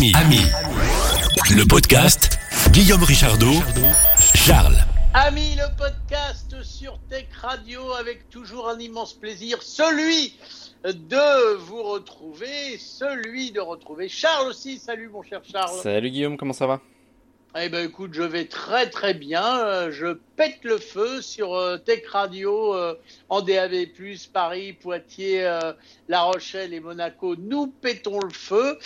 Ami, Ami, le podcast Guillaume Richardot, Charles. Ami, le podcast sur Tech Radio avec toujours un immense plaisir, celui de vous retrouver, celui de retrouver Charles aussi. Salut mon cher Charles. Salut Guillaume, comment ça va? Eh ben écoute, je vais très très bien. Euh, je pète le feu sur euh, Tech Radio euh, en DAB+, Paris, Poitiers, La Rochelle et Monaco. Nous pétons le feu.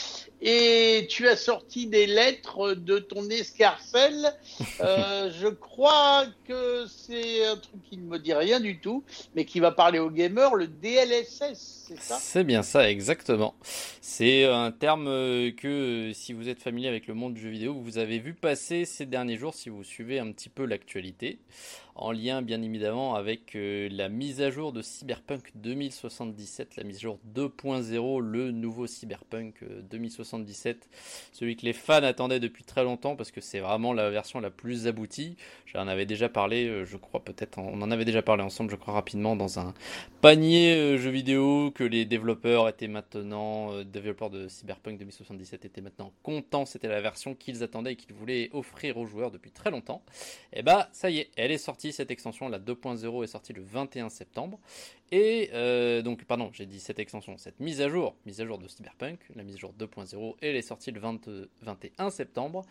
Et tu as sorti des lettres de ton escarcelle. je crois que c'est un truc qui ne me dit rien du tout, mais qui va parler aux gamers, le DLSS, c'est ça? C'est bien ça, exactement. C'est un terme que, si vous êtes familier avec le monde du jeu vidéo, vous avez vu passer ces derniers jours si vous suivez un petit peu l'actualité en lien bien évidemment avec euh, la mise à jour de Cyberpunk 2077, la mise à jour 2.0, le nouveau Cyberpunk 2077, euh, celui que les fans attendaient depuis très longtemps parce que c'est vraiment la version la plus aboutie. J'en avais déjà parlé, euh, je crois peut-être, on en avait déjà parlé ensemble, je crois rapidement dans un panier jeu vidéo que les développeurs étaient maintenant, développeurs de Cyberpunk 2077 étaient maintenant contents, c'était la version qu'ils attendaient et qu'ils voulaient offrir aux joueurs depuis très longtemps. Et bah ça y est, elle est sortie cette extension, la 2.0 est sortie le 21 septembre. Et euh, donc, pardon, j'ai dit cette extension, cette mise à jour, mise à jour de Cyberpunk, la mise à jour 2.0, elle est sortie le 21 septembre.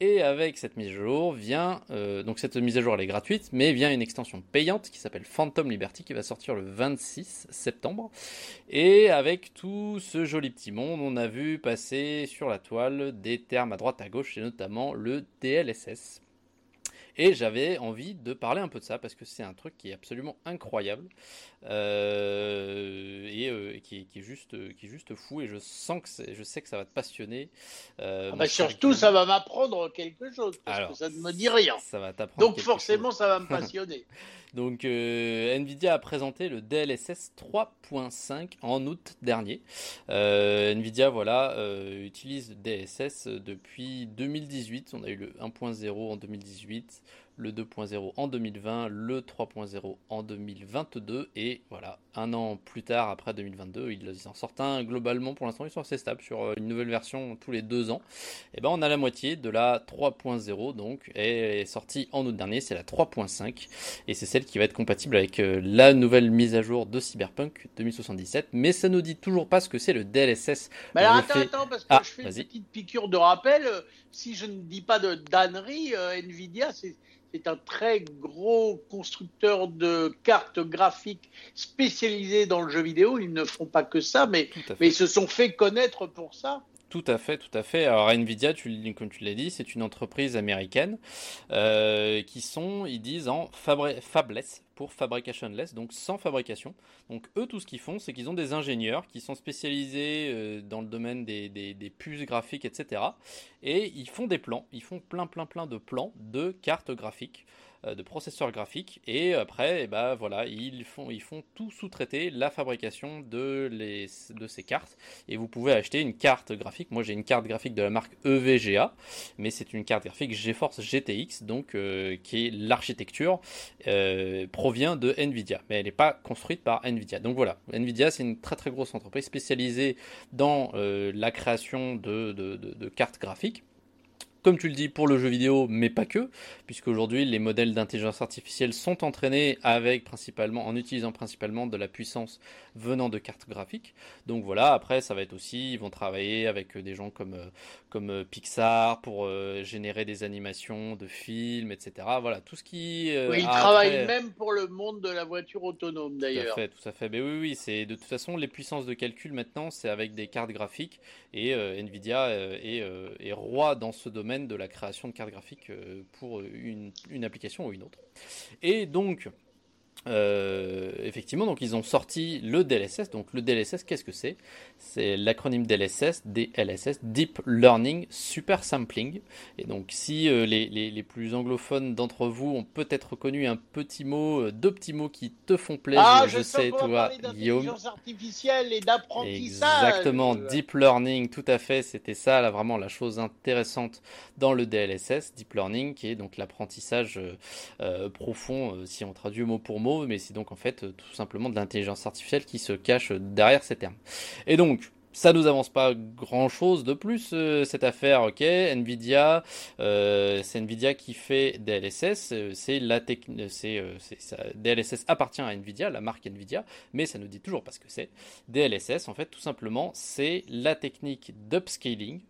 Et avec cette mise à jour vient, euh, donc cette mise à jour elle est gratuite, mais vient une extension payante qui s'appelle Phantom Liberty qui va sortir le 26 septembre. Et avec tout ce joli petit monde, on a vu passer sur la toile des termes à droite à gauche et notamment le DLSS. Et j'avais envie de parler un peu de ça parce que c'est un truc qui est absolument incroyable euh, et euh, qui, est juste, qui est juste fou. Et je sens que je sais que ça va te passionner. Euh, ah bah surtout, ça va m'apprendre quelque chose parce que ça ne me dit rien. Ça va t'apprendre. Donc forcément, ça va me passionner. Donc Nvidia a présenté le DLSS 3.5 en août dernier. Nvidia voilà utilise le DLSS depuis 2018. On a eu le 1.0 en 2018 le 2.0 en 2020, le 3.0 en 2022 et voilà, un an plus tard, après 2022, ils en sortent un globalement pour l'instant, ils sont assez stables sur euh, une nouvelle version tous les deux ans. Et ben on a la moitié de la 3.0 donc, et est sortie en août dernier, c'est la 3.5 et c'est celle qui va être compatible avec euh, la nouvelle mise à jour de Cyberpunk 2077, mais ça nous dit toujours pas ce que c'est le DLSS. Mais alors attends, attends, parce que ah, je fais une petite piqûre de rappel, si je ne dis pas de dannerie, euh, Nvidia c'est c'est un très gros constructeur de cartes graphiques spécialisées dans le jeu vidéo. Ils ne font pas que ça, mais, mais ils se sont fait connaître pour ça. Tout à fait, tout à fait. Alors Nvidia, tu, comme tu l'as dit, c'est une entreprise américaine euh, qui sont, ils disent, en fabless pour fabricationless, donc sans fabrication. Donc eux, tout ce qu'ils font, c'est qu'ils ont des ingénieurs qui sont spécialisés euh, dans le domaine des, des, puces graphiques, etc. Et ils font des plans, ils font plein, plein, plein de plans de cartes graphiques. Euh, de processeurs graphiques. Et après eh ben, voilà ils font ils font tout sous-traiter la fabrication de les de ces cartes. Et vous pouvez acheter une carte graphique. Moi j'ai une carte graphique de la marque EVGA mais c'est une carte graphique GeForce GTX donc euh, qui est l'architecture euh, provient de Nvidia. Mais elle n'est pas construite par Nvidia. Donc voilà. Nvidia c'est une très très grosse entreprise spécialisée dans la création de cartes graphiques comme tu le dis, pour le jeu vidéo, mais pas que, puisqu'aujourd'hui les modèles d'intelligence artificielle sont entraînés avec principalement, en utilisant principalement de la puissance venant de cartes graphiques. Donc voilà, après ça va être aussi, ils vont travailler avec des gens comme, euh, comme euh, Pixar pour euh, générer des animations de films, etc. Voilà, tout ce qui. oui, ils travaillent même pour le monde de la voiture autonome d'ailleurs. Tout à fait, tout à fait. Mais oui, oui, c'est de toute façon les puissances de calcul maintenant, c'est avec des cartes graphiques et Nvidia est, est roi dans ce domaine de la création de cartes graphiques euh, pour une, une application ou une autre. Et donc, euh, effectivement, donc ils ont sorti le DLSS. Donc le DLSS, qu'est-ce que c'est? C'est l'acronyme DLSS, DLSS, Deep Learning Super Sampling. Et donc si euh, les, les, les, plus anglophones d'entre vous ont peut-être reconnu un petit mot, euh, deux petits mots qui te font plaisir, ah, je, sais, toi, Guillaume. artificielle et d'apprentissage. Exactement, Deep Learning, tout à fait. C'était ça, là, vraiment la chose intéressante dans le DLSS, Deep Learning, qui est donc l'apprentissage profond, si on traduit mot pour mot mais c'est donc en fait tout simplement de l'intelligence artificielle qui se cache derrière ces termes. Et donc, ça nous avance pas grand chose de plus cette affaire, ok? Nvidia, c'est Nvidia qui fait DLSS, c'est la technique, c'est DLSS appartient à Nvidia, la marque Nvidia, mais ça nous dit toujours pas ce que c'est. DLSS, en fait, tout simplement, c'est la technique d'upscaling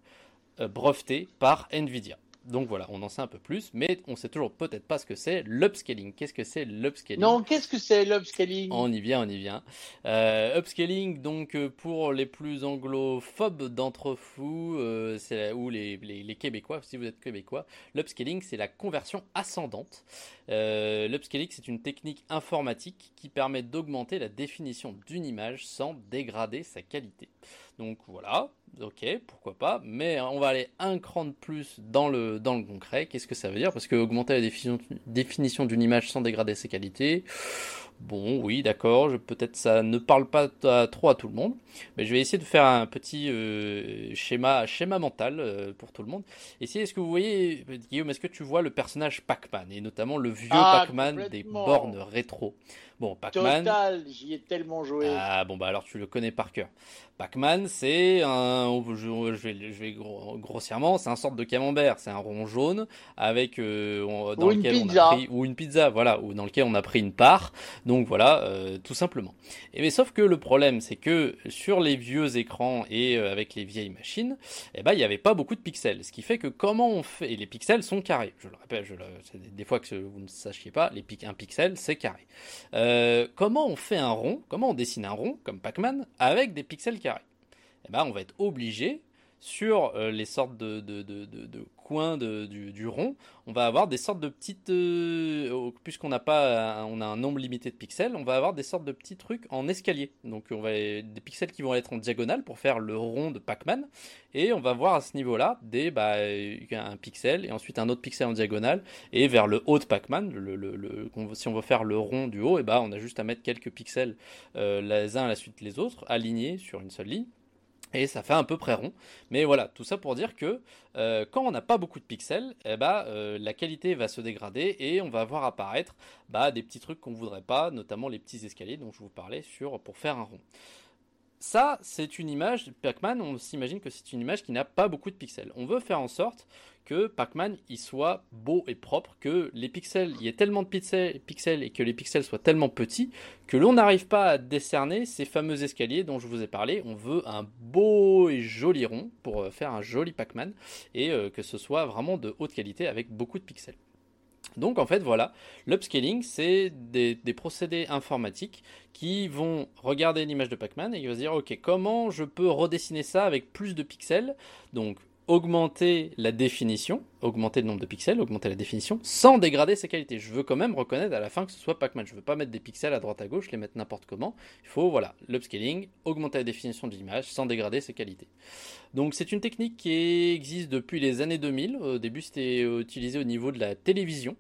brevetée par Nvidia. Donc voilà, on en sait un peu plus, mais on sait toujours peut-être pas ce que c'est l'upscaling. Qu'est-ce que c'est l'upscaling? Non, qu'est-ce que c'est l'upscaling? On y vient, on y vient. Euh, upscaling, donc euh, pour les plus anglophobes d'entre vous, euh, ou les, les, Québécois, si vous êtes Québécois, l'upscaling c'est la conversion ascendante. L'upscaling c'est une technique informatique qui permet d'augmenter la définition d'une image sans dégrader sa qualité. Donc voilà, ok, pourquoi pas, mais on va aller un cran de plus dans le, dans le concret. Qu'est-ce que ça veut dire? Parce que augmenter la définition, définition d'une image sans dégrader ses qualités, Bon, oui, d'accord, peut-être ça ne parle pas trop à tout le monde, mais je vais essayer de faire un petit euh, schéma, schéma mental euh, pour tout le monde. Ici, est-ce que vous voyez, Guillaume, est-ce que tu vois le personnage Pac-Man, et notamment le vieux ah, Pac-Man des bornes rétro? Bon, Pac-Man. Total, j'y ai tellement joué. Ah, bon, bah alors tu le connais par cœur. Pac-Man, c'est un. Je, vais, je vais grossièrement, c'est un sorte de camembert. C'est un rond jaune avec. Euh, dans ou lequel une pizza. On a pris, ou une pizza, voilà, ou dans lequel on a pris une part. Donc voilà, euh, tout simplement. Et mais sauf que le problème, c'est que sur les vieux écrans et euh, avec les vieilles machines, eh ben il n'y avait pas beaucoup de pixels. Ce qui fait que comment on fait, et les pixels sont carrés. Je le répète, je des fois que vous ne sachiez pas, les un pixel c'est carré. Euh, comment on fait un rond Comment on dessine un rond comme Pac-Man avec des pixels carrés? Eh ben on va être obligé sur les sortes de, de, de, de coin du, rond, on va avoir des sortes de petites, euh, puisqu'on n'a pas, on a un nombre limité de pixels, on va avoir des sortes de petits trucs en escalier. Donc on va des pixels qui vont être en diagonale pour faire le rond de Pac-Man, et on va voir à ce niveau-là des, bah, un pixel et ensuite un autre pixel en diagonale, et vers le haut de Pac-Man, si on veut faire le rond du haut, et bah on a juste à mettre quelques pixels euh, les uns à la suite les autres, alignés sur une seule ligne. Et ça fait un peu près rond. Mais voilà, tout ça pour dire que euh, quand on n'a pas beaucoup de pixels, eh ben, euh, la qualité va se dégrader et on va voir apparaître bah, des petits trucs qu'on ne voudrait pas, notamment les petits escaliers dont je vous parlais sur, pour faire un rond. Ça, c'est une image, Pac-Man, on s'imagine que c'est une image qui n'a pas beaucoup de pixels. On veut faire en sorte que Pac-Man il soit beau et propre, que les pixels, il y ait tellement de pixels, et que les pixels soient tellement petits que l'on n'arrive pas à décerner ces fameux escaliers dont je vous ai parlé. On veut un beau et joli rond pour euh, faire un joli Pac-Man et euh, que ce soit vraiment de haute qualité avec beaucoup de pixels. Donc en fait voilà, l'upscaling c'est des, procédés informatiques qui vont regarder l'image de Pac-Man et qui vont se dire ok comment je peux redessiner ça avec plus de pixels? Donc augmenter la définition, augmenter le nombre de pixels, augmenter la définition, sans dégrader sa qualité. Je veux quand même reconnaître à la fin que ce soit Pac-Man. Je veux pas mettre des pixels à droite à gauche, les mettre n'importe comment. Il faut, voilà, l'upscaling, augmenter la définition de l'image sans dégrader ses qualités. Donc c'est une technique qui existe depuis les années 2000. Au début, c'était utilisé au niveau de la télévision.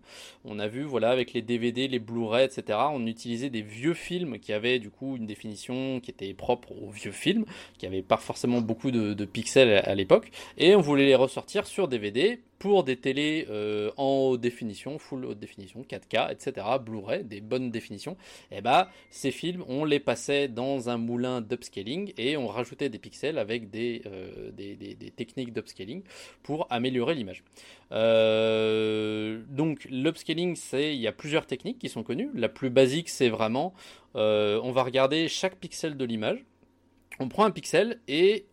On a vu, voilà, avec les DVD, les Blu-ray, etc. On utilisait des vieux films qui avaient du coup une définition qui était propre aux vieux films, qui n'avaient pas forcément beaucoup de, pixels à l'époque. Et on voulait les ressortir sur DVD pour des télés euh, en haute définition, full haute définition, 4K, etc., Blu-ray, des bonnes définitions, et eh bah ces films, on les passait dans un moulin d'upscaling et on rajoutait des pixels avec des, euh, techniques d'upscaling pour améliorer l'image. Euh, donc l'upscaling, c'est il y a plusieurs techniques qui sont connues. La plus basique, c'est vraiment on va regarder chaque pixel de l'image on prend un pixel et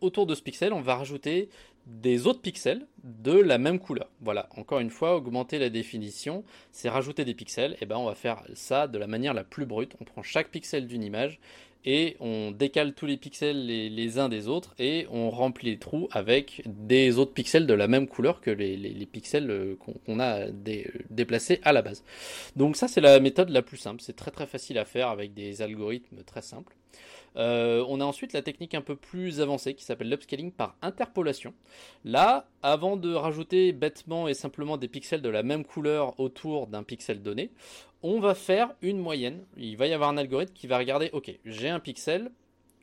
autour de ce pixel, on va rajouter des autres pixels de la même couleur. Voilà, encore une fois, augmenter la définition, c'est rajouter des pixels. Et eh ben on va faire ça de la manière la plus brute. On prend chaque pixel d'une image et on décale tous les pixels les, uns des autres et on remplit les trous avec des autres pixels de la même couleur que les, pixels euh, qu'on a déplacés à la base. Donc ça c'est la méthode la plus simple, c'est très très facile à faire avec des algorithmes très simples. Euh, on a ensuite la technique un peu plus avancée qui s'appelle l'upscaling par interpolation. Là, avant de rajouter bêtement et simplement des pixels de la même couleur autour d'un pixel donné, on va faire une moyenne. Il va y avoir un algorithme qui va regarder, ok, j'ai un pixel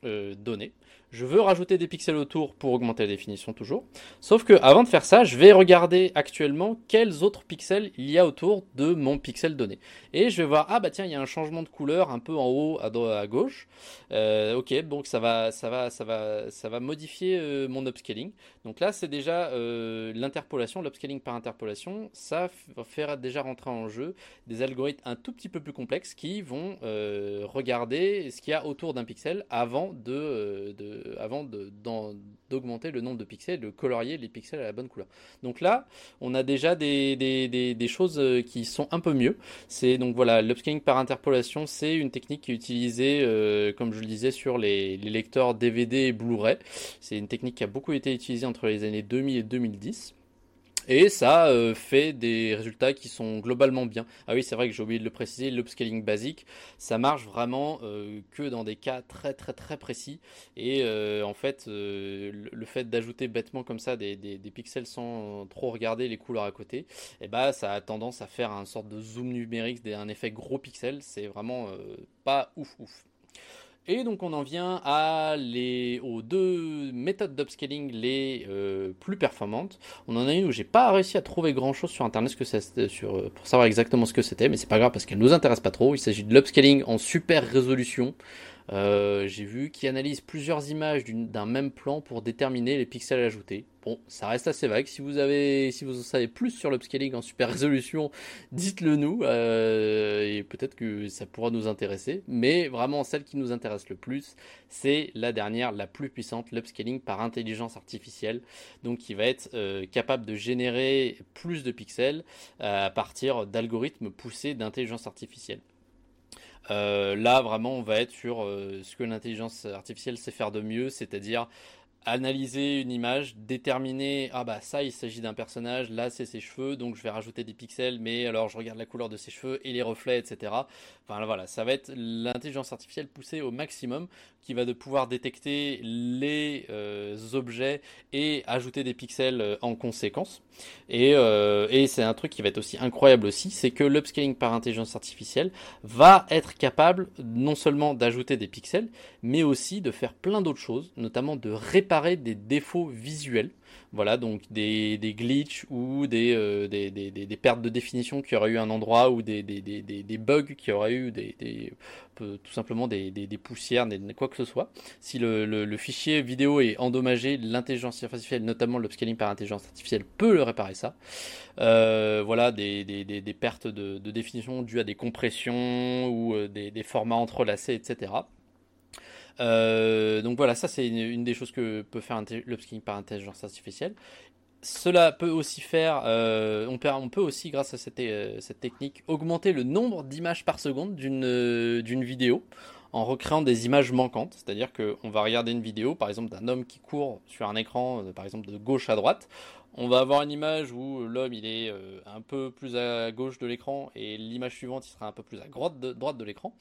euh, donné, Je veux rajouter des pixels autour pour augmenter la définition toujours. Sauf que avant de faire ça, je vais regarder actuellement quels autres pixels il y a autour de mon pixel donné. Et je vais voir, ah bah tiens, il y a un changement de couleur un peu en haut à, à gauche. Euh, ok, donc ça va, ça va, ça va, ça va modifier euh, mon upscaling. Donc là, c'est déjà euh, l'interpolation, l'upscaling par interpolation. Ça va faire déjà rentrer en jeu des algorithmes un tout petit peu plus complexes qui vont regarder ce qu'il y a autour d'un pixel avant de, de avant d'augmenter le nombre de pixels, de colorier les pixels à la bonne couleur. Donc là, on a déjà des, choses qui sont un peu mieux. C'est donc voilà, l'upscaling par interpolation, c'est une technique qui est utilisée, comme je le disais, sur les, les lecteurs DVD et Blu-ray. C'est une technique qui a beaucoup été utilisée entre les années 2000 et 2010. Et ça euh, fait des résultats qui sont globalement bien. Ah oui, c'est vrai que j'ai oublié de le préciser, l'upscaling basique, ça marche vraiment euh, que dans des cas très très très précis. Et euh, en fait, le fait d'ajouter bêtement comme ça des, pixels sans trop regarder les couleurs à côté, eh ben, ça a tendance à faire un sorte de zoom numérique, un effet gros pixel. C'est vraiment pas ouf ouf. Et donc on en vient aux deux méthodes d'upscaling les euh, plus performantes. On en a une où j'ai pas réussi à trouver grand chose sur internet que ça, sur, euh, pour savoir exactement ce que c'était, mais c'est pas grave parce qu'elle nous intéresse pas trop. Il s'agit de l'upscaling en super résolution. Euh, j'ai vu qu'il analyse plusieurs images d'un même plan pour déterminer les pixels ajoutés. Bon, ça reste assez vague. Si vous avez, si vous en savez plus sur l'upscaling en super résolution, dites-le nous euh, et peut-être que ça pourra nous intéresser. Mais vraiment, celle qui nous intéresse le plus, c'est la dernière, la plus puissante, l'upscaling par intelligence artificielle. Donc, qui va être euh, capable de générer plus de pixels à partir d'algorithmes poussés d'intelligence artificielle. Euh, là, vraiment, on va être sur euh, ce que l'intelligence artificielle sait faire de mieux, c'est-à-dire analyser une image, déterminer ah bah ça il s'agit d'un personnage, là c'est ses cheveux, donc je vais rajouter des pixels, mais alors je regarde la couleur de ses cheveux et les reflets, etc. Enfin voilà, ça va être l'intelligence artificielle poussée au maximum qui va de pouvoir détecter les euh, objets et ajouter des pixels euh, en conséquence. Et, euh, et c'est un truc qui va être aussi incroyable aussi, c'est que l'upscaling par intelligence artificielle va être capable non seulement d'ajouter des pixels, mais aussi de faire plein d'autres choses, notamment de des défauts visuels. Voilà, donc des, des glitches ou des, euh, des, des, pertes de définition qui auraient eu un endroit ou des, bugs qui auraient eu des, tout simplement des, poussières, quoi que ce soit. Si le, le, fichier vidéo est endommagé, l'intelligence artificielle, notamment l'upscaling par intelligence artificielle, peut le réparer ça. Euh, voilà, des, pertes de, de, définition dues à des compressions ou euh, des, formats entrelacés, etc. Euh, donc voilà, ça c'est une, des choses que peut faire l'upscaling par intelligence artificielle. Cela peut aussi faire, euh, on, peut, aussi, grâce à cette, euh, cette technique, augmenter le nombre d'images par seconde d'une vidéo en recréant des images manquantes. C'est-à-dire qu'on va regarder une vidéo, par exemple, d'un homme qui court sur un écran, par exemple, de gauche à droite. On va avoir une image où l'homme il est un peu plus à gauche de l'écran et l'image suivante il sera un peu plus à droite de l'écran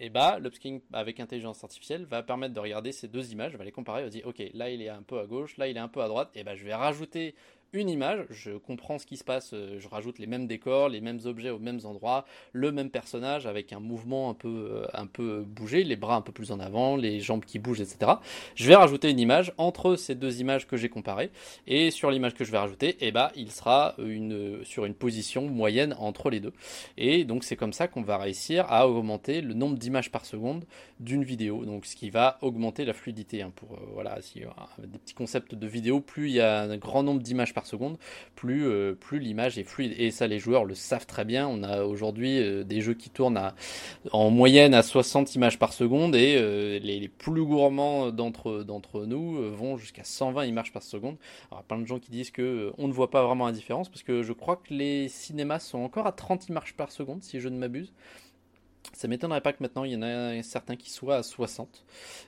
et bah l'upscaling avec intelligence artificielle va permettre de regarder ces deux images, va les comparer, va dire ok là il est un peu à gauche, là il est un peu à droite, et bah je vais rajouter une image, je comprends ce qui se passe, euh, je rajoute les mêmes décors, les mêmes objets aux mêmes endroits, le même personnage avec un mouvement un peu, euh, un peu bougé, les bras un peu plus en avant, les jambes qui bougent, etc. Je vais rajouter une image entre ces deux images que j'ai comparées, et sur l'image que je vais rajouter, eh bah, il sera une, sur une position moyenne entre les deux. Et donc c'est comme ça qu'on va réussir à augmenter le nombre d'images par seconde d'une vidéo, donc ce qui va augmenter la fluidité. Hein, pour euh, voilà, si, des petits concepts de vidéo, plus il y a un grand nombre d'images seconde, plus, euh, plus l'image est fluide. Et ça, les joueurs le savent très bien. On a aujourd'hui euh, des jeux qui tournent à, en moyenne à 60 images par seconde et euh, les, plus gourmands d'entre, d'entre nous vont jusqu'à 120 images par seconde. Alors, plein de gens qui disent que on ne voit pas vraiment la différence parce que je crois que les cinémas sont encore à 30 images par seconde, si je ne m'abuse. Ça m'étonnerait pas que maintenant il y en a certains qui soient à 60,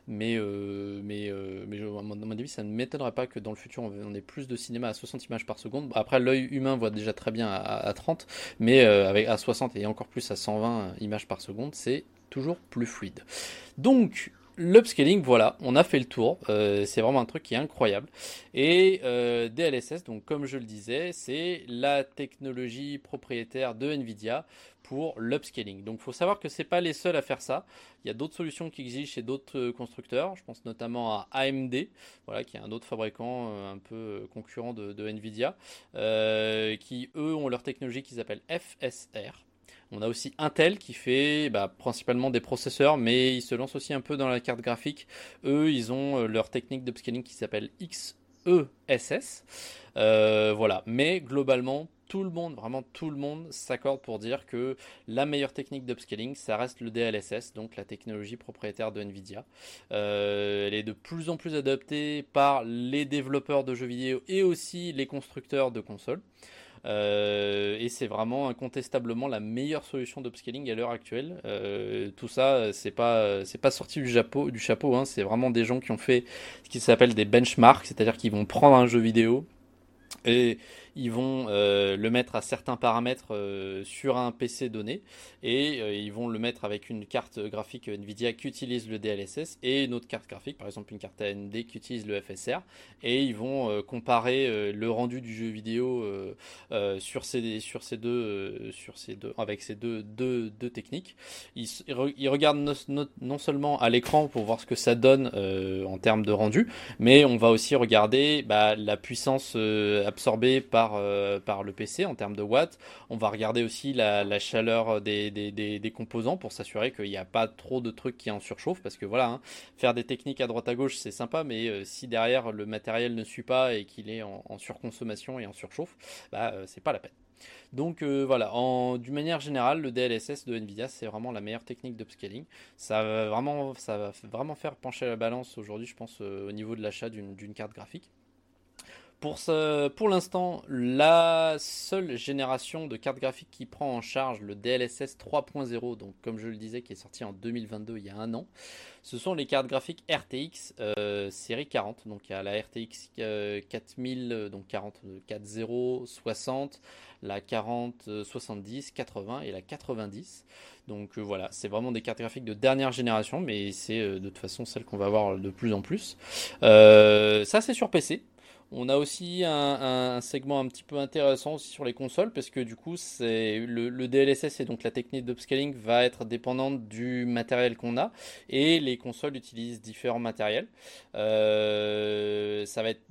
mais, euh, mais, euh, mais à mon avis, ça ne m'étonnerait pas que dans le futur on ait plus de cinéma à 60 images par seconde. Après, l'œil humain voit déjà très bien à, 30, mais euh, avec à 60 et encore plus à 120 images par seconde, c'est toujours plus fluide. Donc, l'upscaling, voilà, on a fait le tour. Euh, c'est vraiment un truc qui est incroyable. Et euh, DLSS, donc comme je le disais, c'est la technologie propriétaire de Nvidia pour l'upscaling. Donc faut savoir que c'est pas les seuls à faire ça. Il y a d'autres solutions qui existent chez d'autres euh, constructeurs. Je pense notamment à AMD, voilà, qui est un autre fabricant un peu concurrent de, de Nvidia, qui eux ont leur technologie qu'ils appellent FSR. On a aussi Intel qui fait bah, principalement des processeurs, mais ils se lancent aussi un peu dans la carte graphique. Eux, ils ont euh, leur technique d'upscaling qui s'appelle XESS. Euh, voilà, mais globalement, tout le monde, vraiment tout le monde s'accorde pour dire que la meilleure technique d'upscaling, ça reste le DLSS, donc la technologie propriétaire de Nvidia. Euh, elle est de plus en plus adoptée par les développeurs de jeux vidéo et aussi les constructeurs de consoles. Euh, et c'est vraiment incontestablement la meilleure solution d'upscaling à l'heure actuelle. Euh, tout ça, c'est pas c'est pas sorti du chapeau, du chapeau. Hein. c'est vraiment des gens qui ont fait ce qui s'appelle des benchmarks, c'est-à-dire qu'ils vont prendre un jeu vidéo et ils vont euh, le mettre à certains paramètres euh, sur un PC donné et euh, ils vont le mettre avec une carte graphique Nvidia qui utilise le DLSS et une autre carte graphique, par exemple une carte AMD qui utilise le FSR et ils vont comparer le rendu du jeu vidéo sur ces deux avec ces deux deux, techniques. Ils, ils regardent non, seulement à l'écran pour voir ce que ça donne en termes de rendu, mais on va aussi regarder bah, la puissance absorbée par euh, par, le PC en termes de watts. On va regarder aussi la, chaleur des, composants pour s'assurer qu'il n'y a pas trop de trucs qui en surchauffent. Parce que voilà, hein, faire des techniques à droite à gauche, c'est sympa, mais euh, si derrière le matériel ne suit pas et qu'il est en, surconsommation et en surchauffe, bah, euh, c'est pas la peine. Donc voilà, d'une manière générale, le DLSS de Nvidia, c'est vraiment la meilleure technique d'upscaling. Ça va vraiment, ça va vraiment faire pencher la balance aujourd'hui, je pense, au niveau de l'achat d'une carte graphique. Pour, l'instant, la seule génération de cartes graphiques qui prend en charge le DLSS 3.0, donc comme je le disais, qui est sorti en 2022, il y a un an, ce sont les cartes graphiques RTX euh, série 40. Donc il y a la RTX 4000, euh, donc 40, 40, 60, la 40, 70, 80 et la 90. Donc euh, voilà, c'est vraiment des cartes graphiques de dernière génération, mais c'est de toute façon celle qu'on va avoir de plus en plus. ça c'est sur PC. On a aussi un, segment un petit peu intéressant aussi sur les consoles parce que du coup c'est le, DLSS et donc la technique d'upscaling va être dépendante du matériel qu'on a et les consoles utilisent différents matériels. Euh, ça va être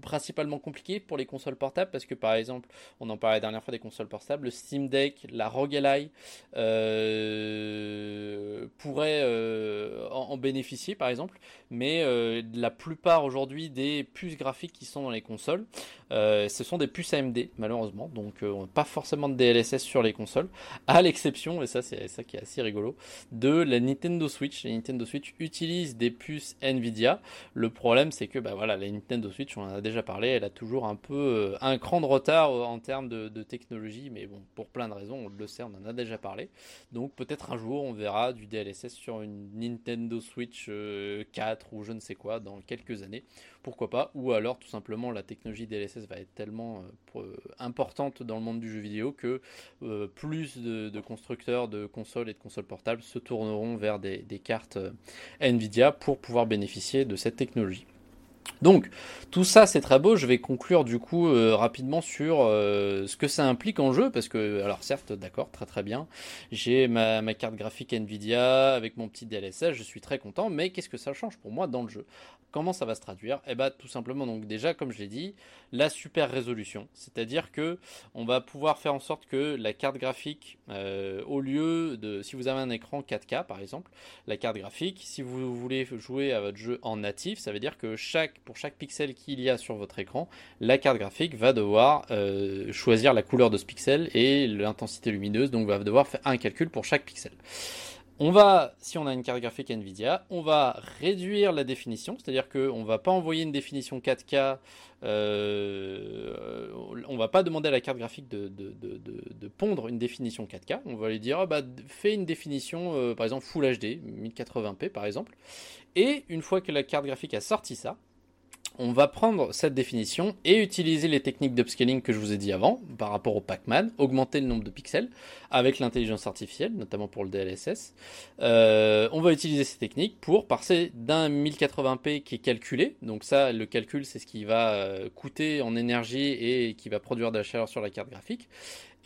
principalement compliqué pour les consoles portables parce que par exemple, on en parlait la dernière fois des consoles portables, le Steam Deck, la ROG Ally euh, pourraient euh, en, bénéficier par exemple, mais euh, la plupart aujourd'hui des puces graphiques qui sont dans les consoles, ce sont des puces AMD malheureusement, donc pas forcément de DLSS sur les consoles, à l'exception, et ça c'est ça qui est assez rigolo, de la Nintendo Switch. La Nintendo Switch utilise des puces Nvidia. Le problème c'est que bah voilà, la Nintendo Switch on a déjà parlé, elle a toujours un peu euh, un cran de retard euh, en termes de, technologie, mais bon, pour plein de raisons, on le sait, on en a déjà parlé. Donc peut-être un jour on verra du DLSS sur une Nintendo Switch 4 euh, ou je ne sais quoi dans quelques années, pourquoi pas, ou alors tout simplement la technologie DLSS va être tellement importante dans le monde du jeu vidéo que plus de, constructeurs de consoles et de consoles portables se tourneront vers des cartes Nvidia pour pouvoir bénéficier de cette technologie. Donc, tout ça c'est très beau. Je vais conclure du coup euh, rapidement sur euh, ce que ça implique en jeu, parce que, alors certes, d'accord, très très bien. J'ai ma, carte graphique Nvidia avec mon petit DLSS, je suis très content, mais qu'est-ce que ça change pour moi dans le jeu? Comment ça va se traduire? Eh bien, tout simplement, donc déjà, comme je l'ai dit, la super résolution, c'est-à-dire que on va pouvoir faire en sorte que la carte graphique, euh, au lieu de, si vous avez un écran 4K par exemple, la carte graphique, si vous voulez jouer à votre jeu en natif, ça veut dire que chaque pour chaque pixel qu'il y a sur votre écran, la carte graphique va devoir euh, choisir la couleur de ce pixel et l'intensité lumineuse, donc va devoir faire un calcul pour chaque pixel. On va, si on a une carte graphique Nvidia, on va réduire la définition, c'est-à-dire qu'on ne va pas envoyer une définition 4K, euh, on va pas demander à la carte graphique de, pondre une définition 4K, on va lui dire, ah bah, fais une définition, euh, par exemple Full HD, 1080p par exemple, et une fois que la carte graphique a sorti ça, on va prendre cette définition et utiliser les techniques d'upscaling que je vous ai dit avant par rapport au Pac-Man, augmenter le nombre de pixels avec l'intelligence artificielle, notamment pour le DLSS. Euh, on va utiliser ces techniques pour passer d'un 1080p qui est calculé, donc ça le calcul c'est ce qui va euh, coûter en énergie et qui va produire de la chaleur sur la carte graphique.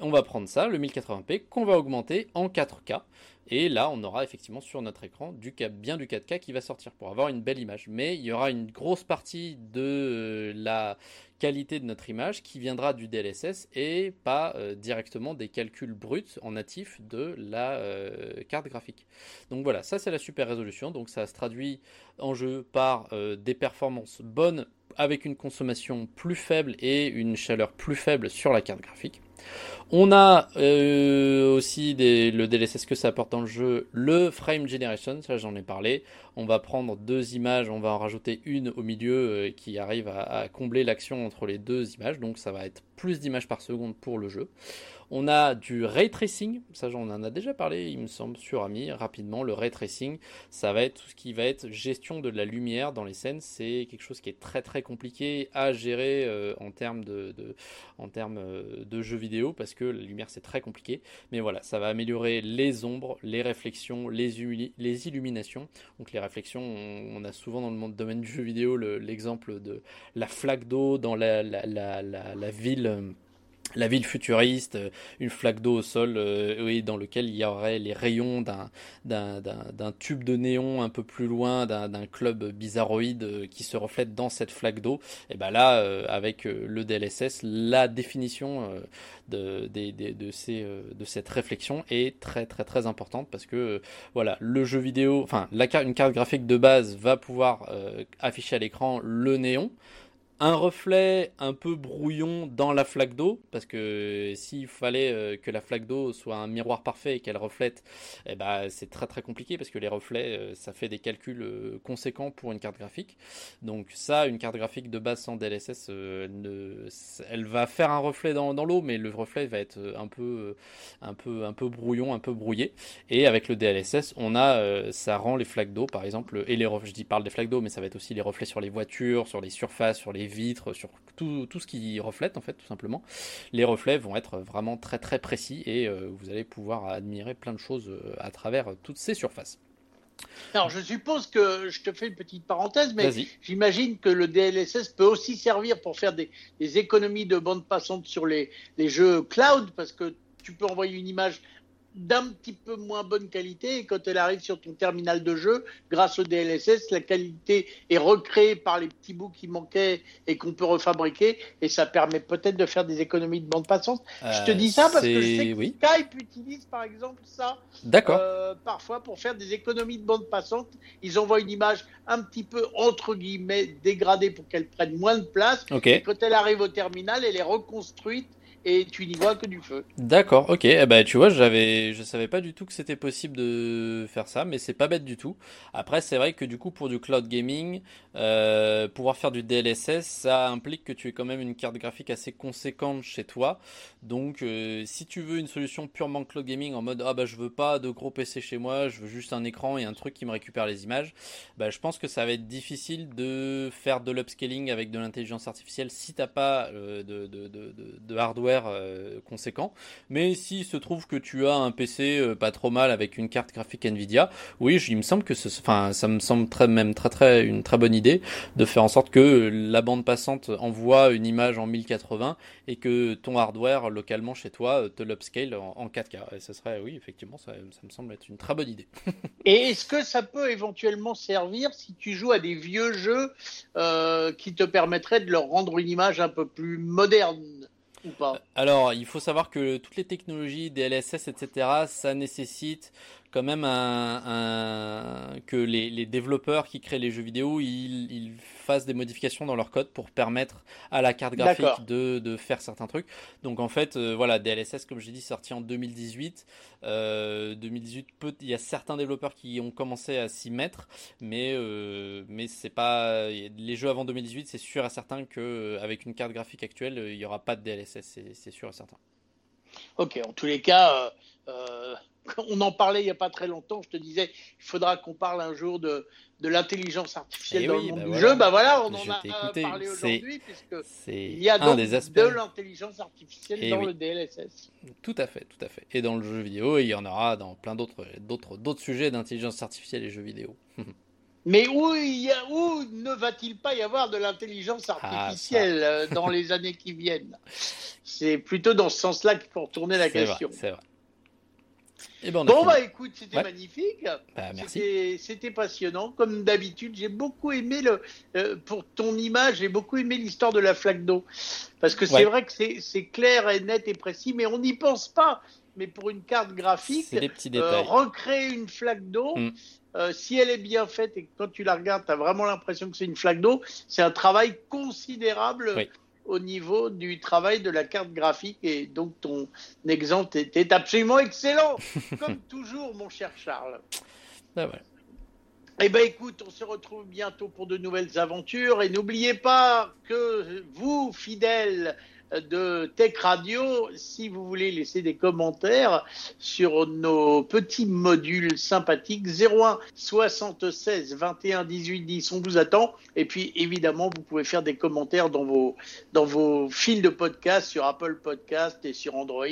On va prendre ça, le 1080p, qu'on va augmenter en 4K. Et là, on aura effectivement sur notre écran bien du 4K qui va sortir pour avoir une belle image. Mais il y aura une grosse partie de euh, la qualité de notre image qui viendra du DLSS et pas euh, directement des calculs bruts en natif de la euh, carte graphique. Donc voilà, ça c'est la super résolution. Donc ça se traduit en jeu par des performances bonnes avec une consommation plus faible et une chaleur plus faible sur la carte graphique. On a euh, aussi le DLSS que ça apporte dans le jeu, le frame generation, ça j'en ai parlé. On va prendre deux images, on va en rajouter une au milieu euh, qui arrive à combler l'action entre les deux images, donc ça va être plus d'images par seconde pour le jeu. On a du ray tracing, ça j'en en a déjà parlé, il me semble, sur Ami, rapidement. Le ray tracing, ça va être tout ce qui va être gestion de la lumière dans les scènes. C'est quelque chose qui est très très compliqué à gérer euh, en termes de, en termes de jeux vidéo parce que la lumière c'est très compliqué. Mais voilà, ça va améliorer les ombres, les réflexions, les, les illuminations. Donc les réflexions, on, a souvent dans le domaine du jeu vidéo l'exemple de la flaque d'eau dans la ville euh, la ville futuriste, euh, une flaque d'eau au sol, euh, dans lequel il y aurait les rayons d'un tube de néon un peu plus loin, d'un club bizarroïde qui se reflète dans cette flaque d'eau. Et ben là, avec le DLSS, la définition de, de, ces, de cette réflexion est très très très importante parce que voilà, le jeu vidéo, enfin la, une carte graphique de base va pouvoir afficher à l'écran le néon un reflet un peu brouillon dans la flaque d'eau, parce que s'il fallait euh, que la flaque d'eau soit un miroir parfait et qu'elle reflète, eh ben, c'est très très compliqué, parce que les reflets, euh, ça fait des calculs euh, conséquents pour une carte graphique. Donc ça, une carte graphique de base sans DLSS, elle va faire un reflet dans, l'eau, mais le reflet va être un peu, un, peu, un peu brouillon, un peu brouillé. Et avec le DLSS, on a, ça rend les flaques d'eau, par exemple, et les je dis parle des flaques d'eau, mais ça va être aussi les reflets sur les voitures, sur les surfaces, sur les vitres, sur tout, tout, ce qui reflète en fait tout simplement. Les reflets vont être vraiment très très précis et euh, vous allez pouvoir admirer plein de choses euh, à travers toutes ces surfaces. Alors, je suppose que je te fais une petite parenthèse, mais j'imagine que le DLSS peut aussi servir pour faire des, économies de bande passante sur les, les, jeux cloud, parce que tu peux envoyer une image d'un petit peu moins bonne qualité et quand elle arrive sur ton terminal de jeu, grâce au DLSS, la qualité est recréée par les petits bouts qui manquaient et qu'on peut refabriquer et ça permet peut-être de faire des économies de bande passante. je te dis ça parce que je sais que Skype utilise par exemple ça euh, parfois pour faire des économies de bande passante. Ils envoient une image un petit peu entre guillemets dégradée pour qu'elle prenne moins de place. Et quand elle arrive au terminal, elle est reconstruite et tu n'y vois que du feu. D'accord, ok. Eh ben, tu vois, j'avais, je savais pas du tout que c'était possible de faire ça, mais c'est pas bête du tout. Après, c'est vrai que du coup, pour du cloud gaming, euh, pouvoir faire du DLSS, ça implique que tu aies quand même une carte graphique assez conséquente chez toi. Donc, euh, si tu veux une solution purement cloud gaming en mode ah bah je veux pas de gros PC chez moi, je veux juste un écran et un truc qui me récupère les images, bah je pense que ça va être difficile de faire de l'upscaling avec de l'intelligence artificielle si t'as pas euh, de, hardware euh, conséquent. Mais s'il se trouve que tu as un PC euh, pas trop mal avec une carte graphique Nvidia, oui, il me semble que enfin, ça me semble très, même très très une très bonne idée de faire en sorte que la bande passante envoie une image en 1080 et que ton hardware localement chez toi te l'upscale en, 4K. Et ce serait, oui, effectivement, ça, me semble être une très bonne idée. et est-ce que ça peut éventuellement servir si tu joues à des vieux jeux euh, qui te permettraient de leur rendre une image un peu plus moderne? Alors, il faut savoir que toutes les technologies, DLSS, etc., ça nécessite quand même un, que les, développeurs qui créent les jeux vidéo, ils, fassent des modifications dans leur code pour permettre à la carte graphique de, faire certains trucs. Donc en fait, euh, voilà, DLSS, comme j'ai dit, sorti en 2018. 2018, euh, il y a certains développeurs qui ont commencé à s'y mettre, mais euh, mais c'est pas les jeux avant 2018, c'est sûr et certain que avec une carte graphique actuelle, il n'y aura pas de DLSS, c'est sûr et certain. Ok, en tous les cas on en parlait il n'y a pas très longtemps. Je te disais, il faudra qu'on parle un jour de, de l'intelligence artificielle Eh dans oui, le monde bah du voilà. jeu. Bah voilà, on Je en a écouté. parlé aujourd'hui puisque C'est il y a un donc des aspects. de l'intelligence artificielle Eh dans oui. le DLSS. Tout à fait, tout à fait. Et dans le jeu vidéo, il y en aura dans plein d'autres, d'autres, d'autres sujets d'intelligence artificielle et jeux vidéo. Mais où, il y a- où ne va-t-il pas y avoir de l'intelligence Ah, artificielle euh, dans les années qui viennent? C'est plutôt dans ce sens-là qu'il faut retourner la question. c'est vrai. Et ben Bon, fini. bah écoute, c'était Ouais. magnifique. Bah. C'était- passionnant. Comme d'habitude, j'ai beaucoup aimé le, euh, pour ton image, j'ai beaucoup aimé l'histoire de la flaque d'eau. Parce que c'est Ouais. vrai que c'est clair et net et précis, mais on n'y pense pas. Mais pour une carte graphique, euh, recréer une flaque d'eau, Mm. euh, si elle est bien faite et que quand tu la regardes, tu as vraiment l'impression que c'est une flaque d'eau, c'est un travail considérable Oui. Au niveau du travail de la carte graphique. Et donc, ton exemple était absolument excellent, comme toujours, mon cher Charles. Voilà. Eh ben écoute, on se retrouve bientôt pour de nouvelles aventures et n'oubliez pas que vous, fidèles de Tech Radio, si vous voulez laisser des commentaires sur nos petits modules sympathiques 01 76 21 18 10, on vous attend. Et puis évidemment, vous pouvez faire des commentaires dans vos dans vos fils de podcast sur Apple Podcast et sur Android.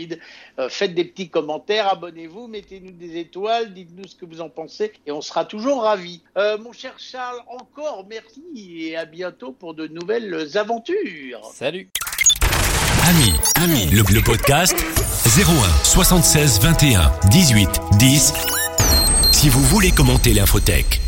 Euh, faites des petits commentaires, abonnez-vous, mettez-nous des étoiles, dites-nous ce que vous en pensez et on sera toujours ravis. Euh, mon cher Charles, encore merci et à bientôt pour de nouvelles aventures. Salut. Ami, ami, le, le podcast 01 76 21 18 10. Si vous voulez commenter l'infotech.